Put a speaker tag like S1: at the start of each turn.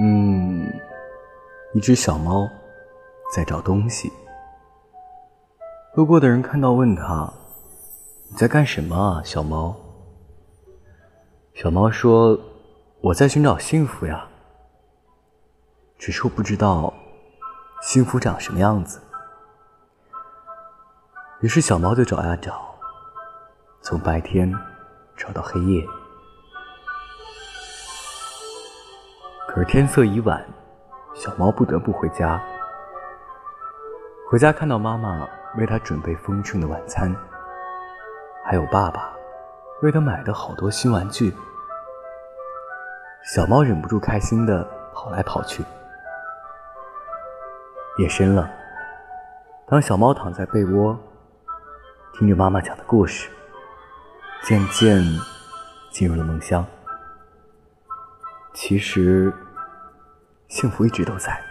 S1: 嗯，一只小猫在找东西。路过的人看到，问他：“你在干什么啊，小猫？”小猫说：“我在寻找幸福呀，只是我不知道幸福长什么样子。”于是小猫就找呀找，从白天找到黑夜。可是天色已晚，小猫不得不回家。回家看到妈妈为它准备丰盛的晚餐，还有爸爸为它买的好多新玩具。小猫忍不住开心的跑来跑去。夜深了，当小猫躺在被窝，听着妈妈讲的故事，渐渐进入了梦乡。其实，幸福一直都在。